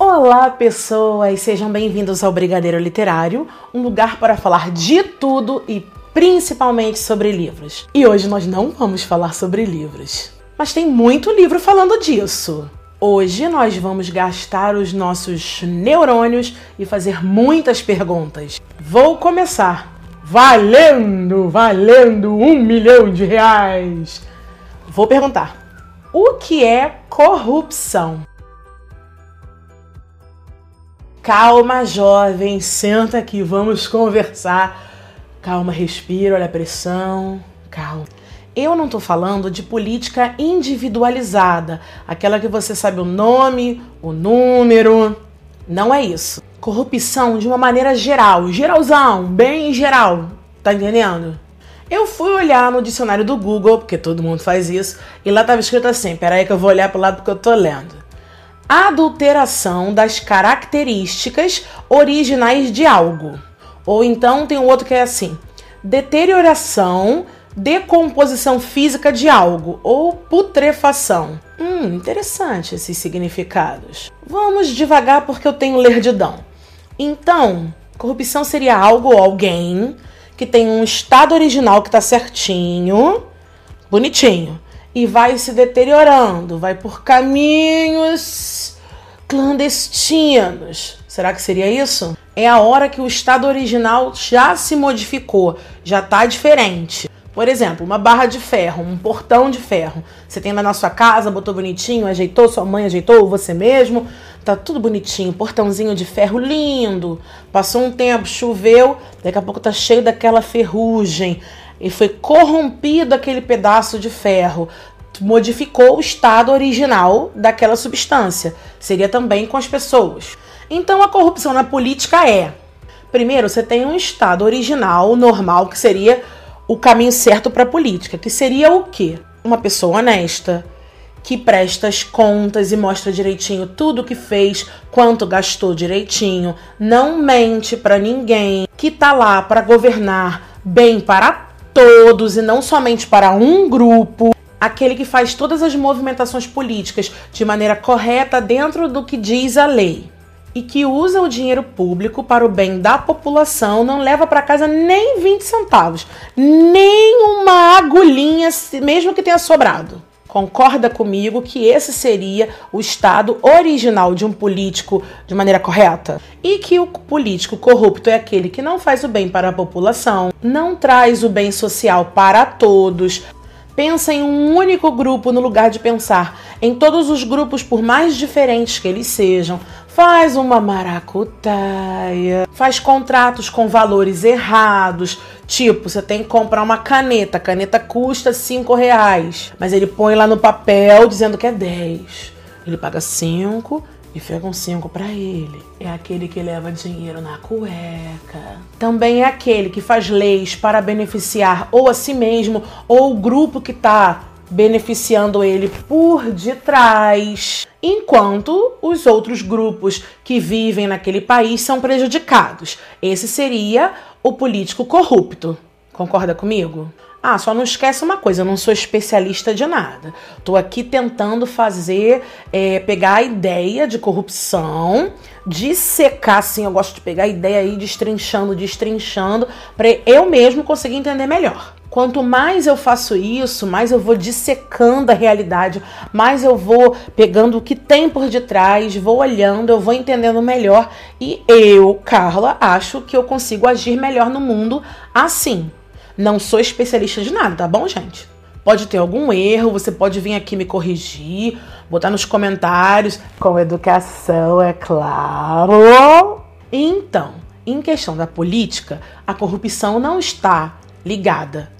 Olá, pessoas! Sejam bem-vindos ao Brigadeiro Literário, um lugar para falar de tudo e principalmente sobre livros. E hoje nós não vamos falar sobre livros, mas tem muito livro falando disso. Hoje nós vamos gastar os nossos neurônios e fazer muitas perguntas. Vou começar. Valendo, valendo um milhão de reais! Vou perguntar: o que é corrupção? Calma, jovem, senta aqui, vamos conversar. Calma, respira, olha a pressão. Calma. Eu não tô falando de política individualizada, aquela que você sabe o nome, o número. Não é isso. Corrupção de uma maneira geral, geralzão, bem geral. Tá entendendo? Eu fui olhar no dicionário do Google, porque todo mundo faz isso, e lá tava escrito assim: peraí que eu vou olhar pro lado porque eu tô lendo adulteração das características originais de algo. Ou então tem o outro que é assim: deterioração, decomposição física de algo ou putrefação. Hum, interessante esses significados. Vamos devagar porque eu tenho lerdidão. Então, corrupção seria algo ou alguém que tem um estado original que está certinho, bonitinho, e vai se deteriorando, vai por caminhos clandestinos. Será que seria isso? É a hora que o estado original já se modificou, já está diferente. Por exemplo, uma barra de ferro, um portão de ferro. Você tem lá na sua casa, botou bonitinho, ajeitou, sua mãe ajeitou, você mesmo. Tá tudo bonitinho, portãozinho de ferro lindo. Passou um tempo, choveu, daqui a pouco tá cheio daquela ferrugem e foi corrompido aquele pedaço de ferro, modificou o estado original daquela substância. Seria também com as pessoas. Então a corrupção na política é: primeiro, você tem um estado original, normal, que seria o caminho certo para a política, que seria o quê? Uma pessoa honesta, que presta as contas e mostra direitinho tudo que fez, quanto gastou direitinho, não mente para ninguém, que tá lá para governar bem para todos e não somente para um grupo, aquele que faz todas as movimentações políticas de maneira correta dentro do que diz a lei e que usa o dinheiro público para o bem da população, não leva para casa nem 20 centavos, nem uma agulhinha, mesmo que tenha sobrado concorda comigo que esse seria o estado original de um político de maneira correta? E que o político corrupto é aquele que não faz o bem para a população, não traz o bem social para todos, pensa em um único grupo no lugar de pensar em todos os grupos, por mais diferentes que eles sejam, faz uma maracutaia, faz contratos com valores errados. Tipo, você tem que comprar uma caneta, a caneta custa 5 reais, mas ele põe lá no papel dizendo que é 10. Ele paga 5 e fica com 5 para ele. É aquele que leva dinheiro na cueca. Também é aquele que faz leis para beneficiar ou a si mesmo ou o grupo que está beneficiando ele por detrás, enquanto os outros grupos que vivem naquele país são prejudicados. Esse seria o político corrupto. Concorda comigo? Ah, só não esquece uma coisa, eu não sou especialista de nada. Tô aqui tentando fazer, é, pegar a ideia de corrupção, dissecar, assim, eu gosto de pegar a ideia aí, destrinchando, destrinchando, para eu mesmo conseguir entender melhor. Quanto mais eu faço isso, mais eu vou dissecando a realidade, mais eu vou pegando o que tem por detrás, vou olhando, eu vou entendendo melhor e eu, Carla, acho que eu consigo agir melhor no mundo assim. Não sou especialista de nada, tá bom, gente? Pode ter algum erro, você pode vir aqui me corrigir, botar nos comentários, com educação, é claro. Então, em questão da política, a corrupção não está ligada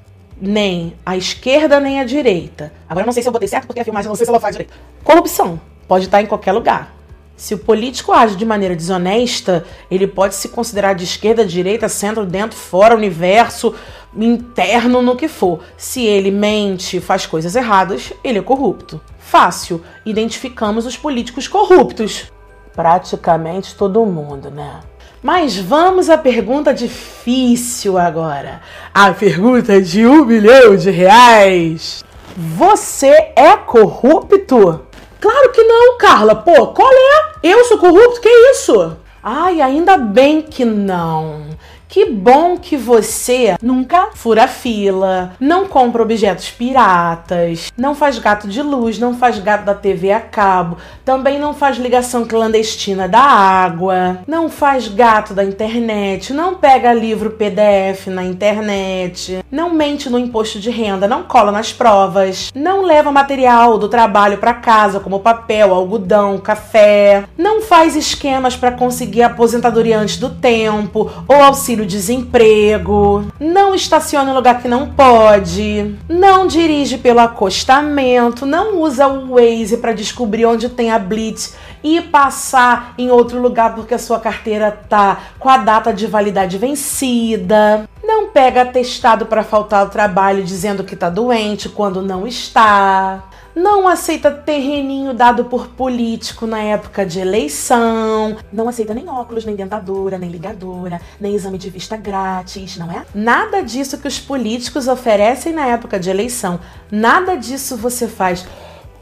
nem à esquerda nem à direita. Agora eu não sei se eu botei certo porque a filmagem não sei se ela faz direito. Corrupção pode estar em qualquer lugar. Se o político age de maneira desonesta, ele pode se considerar de esquerda, direita, centro, dentro, fora, universo, interno, no que for. Se ele mente, faz coisas erradas, ele é corrupto. Fácil, identificamos os políticos corruptos. Praticamente todo mundo, né? Mas vamos à pergunta difícil agora. A pergunta de um milhão de reais. Você é corrupto? Claro que não, Carla. Pô, qual é? Eu sou corrupto? Que isso? Ai, ainda bem que não. Que bom que você nunca fura fila, não compra objetos piratas, não faz gato de luz, não faz gato da TV a cabo, também não faz ligação clandestina da água, não faz gato da internet, não pega livro PDF na internet, não mente no imposto de renda, não cola nas provas, não leva material do trabalho para casa, como papel, algodão, café, não faz esquemas para conseguir aposentadoria antes do tempo ou auxílio auxílio-desemprego, não estaciona em lugar que não pode, não dirige pelo acostamento, não usa o Waze para descobrir onde tem a blitz e passar em outro lugar porque a sua carteira tá com a data de validade vencida. Não pega atestado para faltar ao trabalho dizendo que tá doente quando não está não aceita terreninho dado por político na época de eleição, não aceita nem óculos, nem dentadura, nem ligadora, nem exame de vista grátis, não é? Nada disso que os políticos oferecem na época de eleição, nada disso você faz.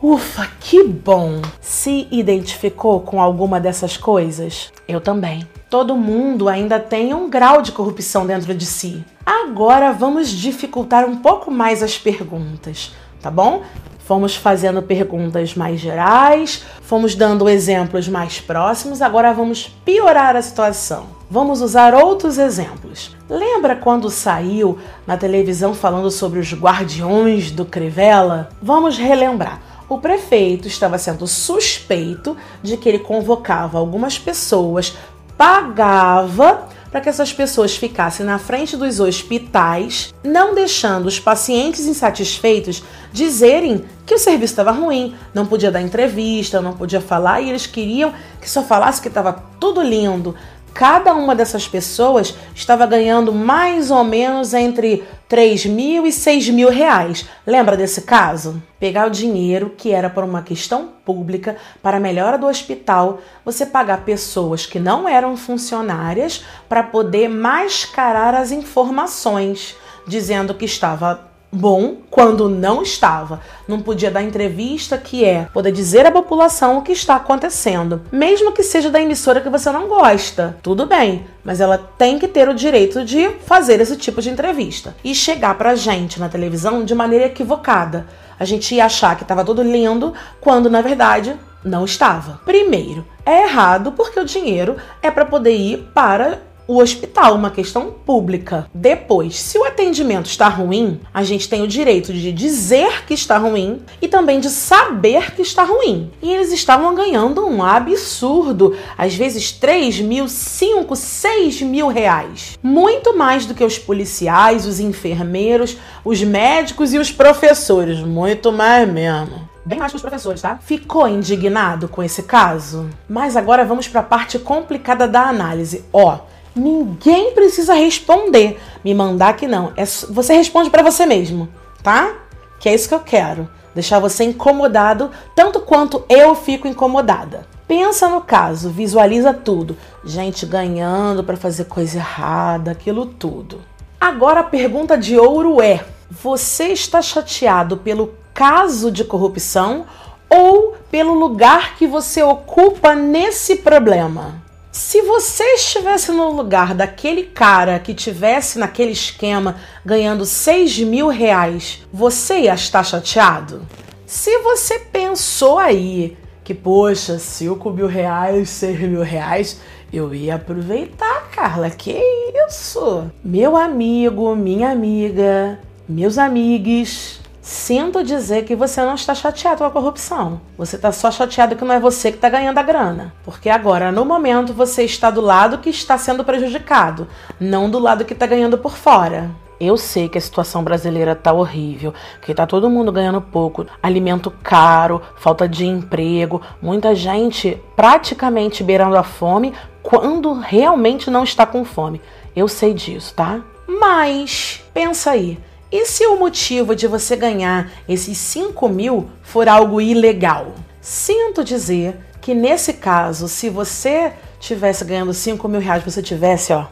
Ufa, que bom! Se identificou com alguma dessas coisas? Eu também. Todo mundo ainda tem um grau de corrupção dentro de si. Agora vamos dificultar um pouco mais as perguntas, tá bom? Fomos fazendo perguntas mais gerais, fomos dando exemplos mais próximos, agora vamos piorar a situação. Vamos usar outros exemplos. Lembra quando saiu na televisão falando sobre os guardiões do Crivella? Vamos relembrar. O prefeito estava sendo suspeito de que ele convocava algumas pessoas, pagava para que essas pessoas ficassem na frente dos hospitais, não deixando os pacientes insatisfeitos dizerem que o serviço estava ruim, não podia dar entrevista, não podia falar e eles queriam que só falasse que estava tudo lindo, cada uma dessas pessoas estava ganhando mais ou menos entre 3 mil e 6 mil reais. Lembra desse caso? Pegar o dinheiro que era por uma questão pública para a melhora do hospital, você pagar pessoas que não eram funcionárias para poder mascarar as informações, dizendo que estava bom quando não estava. Não podia dar entrevista, que é poder dizer à população o que está acontecendo, mesmo que seja da emissora que você não gosta. Tudo bem, mas ela tem que ter o direito de fazer esse tipo de entrevista e chegar pra gente na televisão de maneira equivocada. A gente ia achar que estava tudo lindo quando na verdade não estava. Primeiro, é errado porque o dinheiro é para poder ir para o hospital, uma questão pública. Depois, se o atendimento está ruim, a gente tem o direito de dizer que está ruim e também de saber que está ruim. E eles estavam ganhando um absurdo, às vezes 3 mil, 5, 6 mil reais. Muito mais do que os policiais, os enfermeiros, os médicos e os professores. Muito mais mesmo bem mais que os professores, tá? Ficou indignado com esse caso? Mas agora vamos para a parte complicada da análise. Ó, Ninguém precisa responder. Me mandar que não. É, você responde para você mesmo, tá? Que é isso que eu quero. Deixar você incomodado tanto quanto eu fico incomodada. Pensa no caso, visualiza tudo. Gente ganhando para fazer coisa errada, aquilo tudo. Agora a pergunta de ouro é: você está chateado pelo caso de corrupção ou pelo lugar que você ocupa nesse problema? Se você estivesse no lugar daquele cara que tivesse naquele esquema ganhando 6 mil reais, você ia estar chateado? Se você pensou aí que, poxa, 5 mil reais, 6 mil reais, eu ia aproveitar, Carla, que isso? Meu amigo, minha amiga, meus amigos, Sinto dizer que você não está chateado com a corrupção. Você está só chateado que não é você que está ganhando a grana. Porque agora, no momento, você está do lado que está sendo prejudicado, não do lado que está ganhando por fora. Eu sei que a situação brasileira tá horrível, que tá todo mundo ganhando pouco, alimento caro, falta de emprego, muita gente praticamente beirando a fome quando realmente não está com fome. Eu sei disso, tá? Mas pensa aí, e se o motivo de você ganhar esses 5 mil for algo ilegal? Sinto dizer que nesse caso, se você tivesse ganhando 5 mil reais, você tivesse, ó.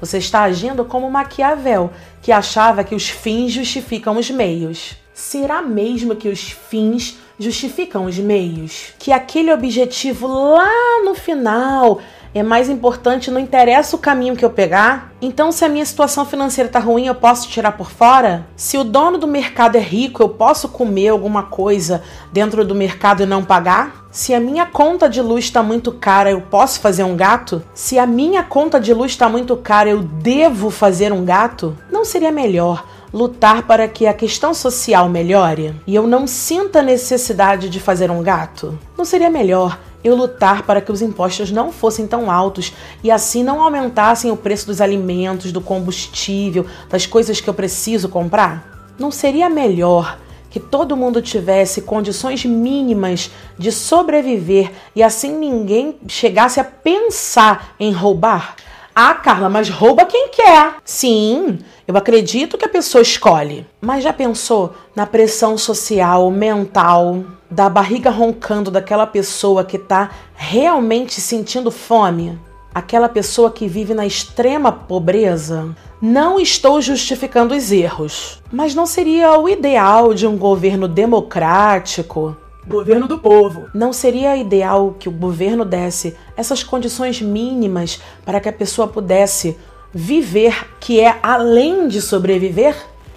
Você está agindo como Maquiavel, que achava que os fins justificam os meios. Será mesmo que os fins justificam os meios, que aquele objetivo lá no final é mais importante, não interessa o caminho que eu pegar. Então, se a minha situação financeira tá ruim, eu posso tirar por fora? Se o dono do mercado é rico, eu posso comer alguma coisa dentro do mercado e não pagar? Se a minha conta de luz está muito cara, eu posso fazer um gato? Se a minha conta de luz está muito cara, eu devo fazer um gato? Não seria melhor lutar para que a questão social melhore e eu não sinta necessidade de fazer um gato? Não seria melhor eu lutar para que os impostos não fossem tão altos e assim não aumentassem o preço dos alimentos, do combustível, das coisas que eu preciso comprar? Não seria melhor que todo mundo tivesse condições mínimas de sobreviver e assim ninguém chegasse a pensar em roubar? Ah, Carla, mas rouba quem quer. Sim, eu acredito que a pessoa escolhe. Mas já pensou na pressão social, mental, da barriga roncando daquela pessoa que está realmente sentindo fome? Aquela pessoa que vive na extrema pobreza? Não estou justificando os erros, mas não seria o ideal de um governo democrático Governo do povo. Não seria ideal que o governo desse essas condições mínimas para que a pessoa pudesse viver, que é além de sobreviver?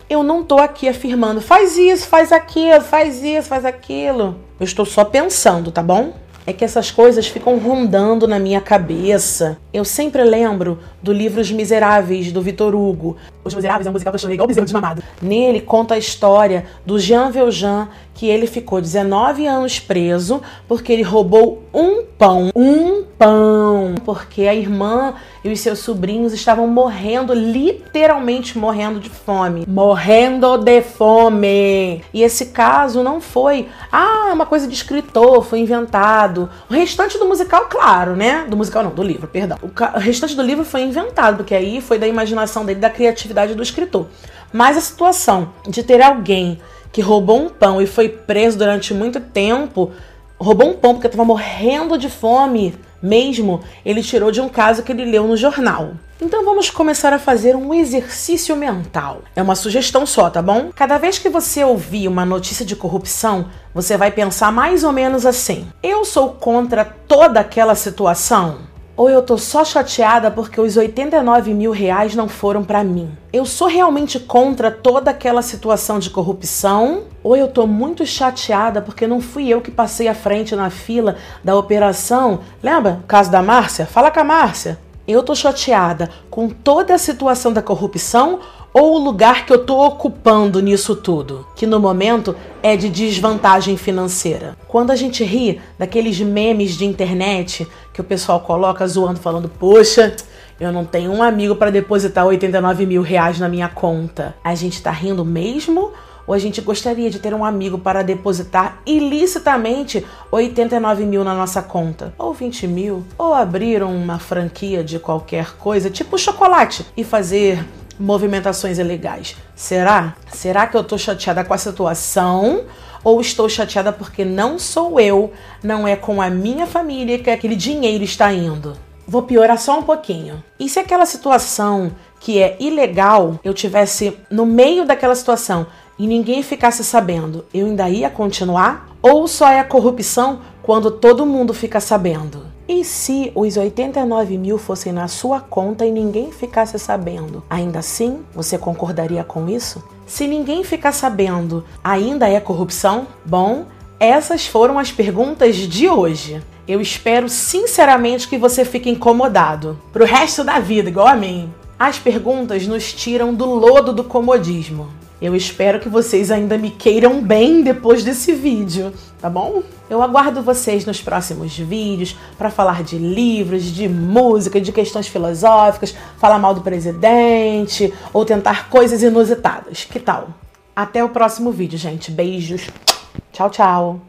Eu não estou aqui afirmando faz isso, faz aquilo, faz isso, faz aquilo. Eu estou só pensando, tá bom? é que essas coisas ficam rondando na minha cabeça. Eu sempre lembro do livro Os Miseráveis, do Vitor Hugo. Os Miseráveis é um musical que eu chorei igual bezerro desmamado. Nele conta a história do Jean Valjean, que ele ficou 19 anos preso porque ele roubou um pão. Um pão! Porque a irmã e os seus sobrinhos estavam morrendo, literalmente morrendo de fome. Morrendo de fome! E esse caso não foi, ah, uma coisa de escritor, foi inventado. O restante do musical, claro, né? Do musical não, do livro, perdão. O restante do livro foi inventado, porque aí foi da imaginação dele, da criatividade do escritor. Mas a situação de ter alguém que roubou um pão e foi preso durante muito tempo roubou um pão porque estava morrendo de fome mesmo, ele tirou de um caso que ele leu no jornal. Então vamos começar a fazer um exercício mental. É uma sugestão só, tá bom? Cada vez que você ouvir uma notícia de corrupção, você vai pensar mais ou menos assim: eu sou contra toda aquela situação? Ou eu tô só chateada porque os 89 mil reais não foram para mim? Eu sou realmente contra toda aquela situação de corrupção? Ou eu tô muito chateada porque não fui eu que passei à frente na fila da operação? Lembra o caso da Márcia? Fala com a Márcia. Eu tô chateada com toda a situação da corrupção ou o lugar que eu tô ocupando nisso tudo, que no momento é de desvantagem financeira. Quando a gente ri daqueles memes de internet que o pessoal coloca zoando, falando, poxa, eu não tenho um amigo para depositar 89 mil reais na minha conta. A gente tá rindo mesmo? Ou a gente gostaria de ter um amigo para depositar ilicitamente 89 mil na nossa conta? Ou 20 mil? Ou abrir uma franquia de qualquer coisa, tipo chocolate, e fazer movimentações ilegais. Será? Será que eu tô chateada com a situação? Ou estou chateada porque não sou eu, não é com a minha família que aquele dinheiro está indo? Vou piorar só um pouquinho. E se aquela situação que é ilegal eu tivesse no meio daquela situação e ninguém ficasse sabendo, eu ainda ia continuar? Ou só é a corrupção quando todo mundo fica sabendo? E se os 89 mil fossem na sua conta e ninguém ficasse sabendo? Ainda assim, você concordaria com isso? Se ninguém ficar sabendo, ainda é corrupção? Bom, essas foram as perguntas de hoje. Eu espero sinceramente que você fique incomodado pro resto da vida, igual a mim. As perguntas nos tiram do lodo do comodismo. Eu espero que vocês ainda me queiram bem depois desse vídeo, tá bom? Eu aguardo vocês nos próximos vídeos para falar de livros, de música, de questões filosóficas, falar mal do presidente ou tentar coisas inusitadas. Que tal? Até o próximo vídeo, gente. Beijos. Tchau, tchau.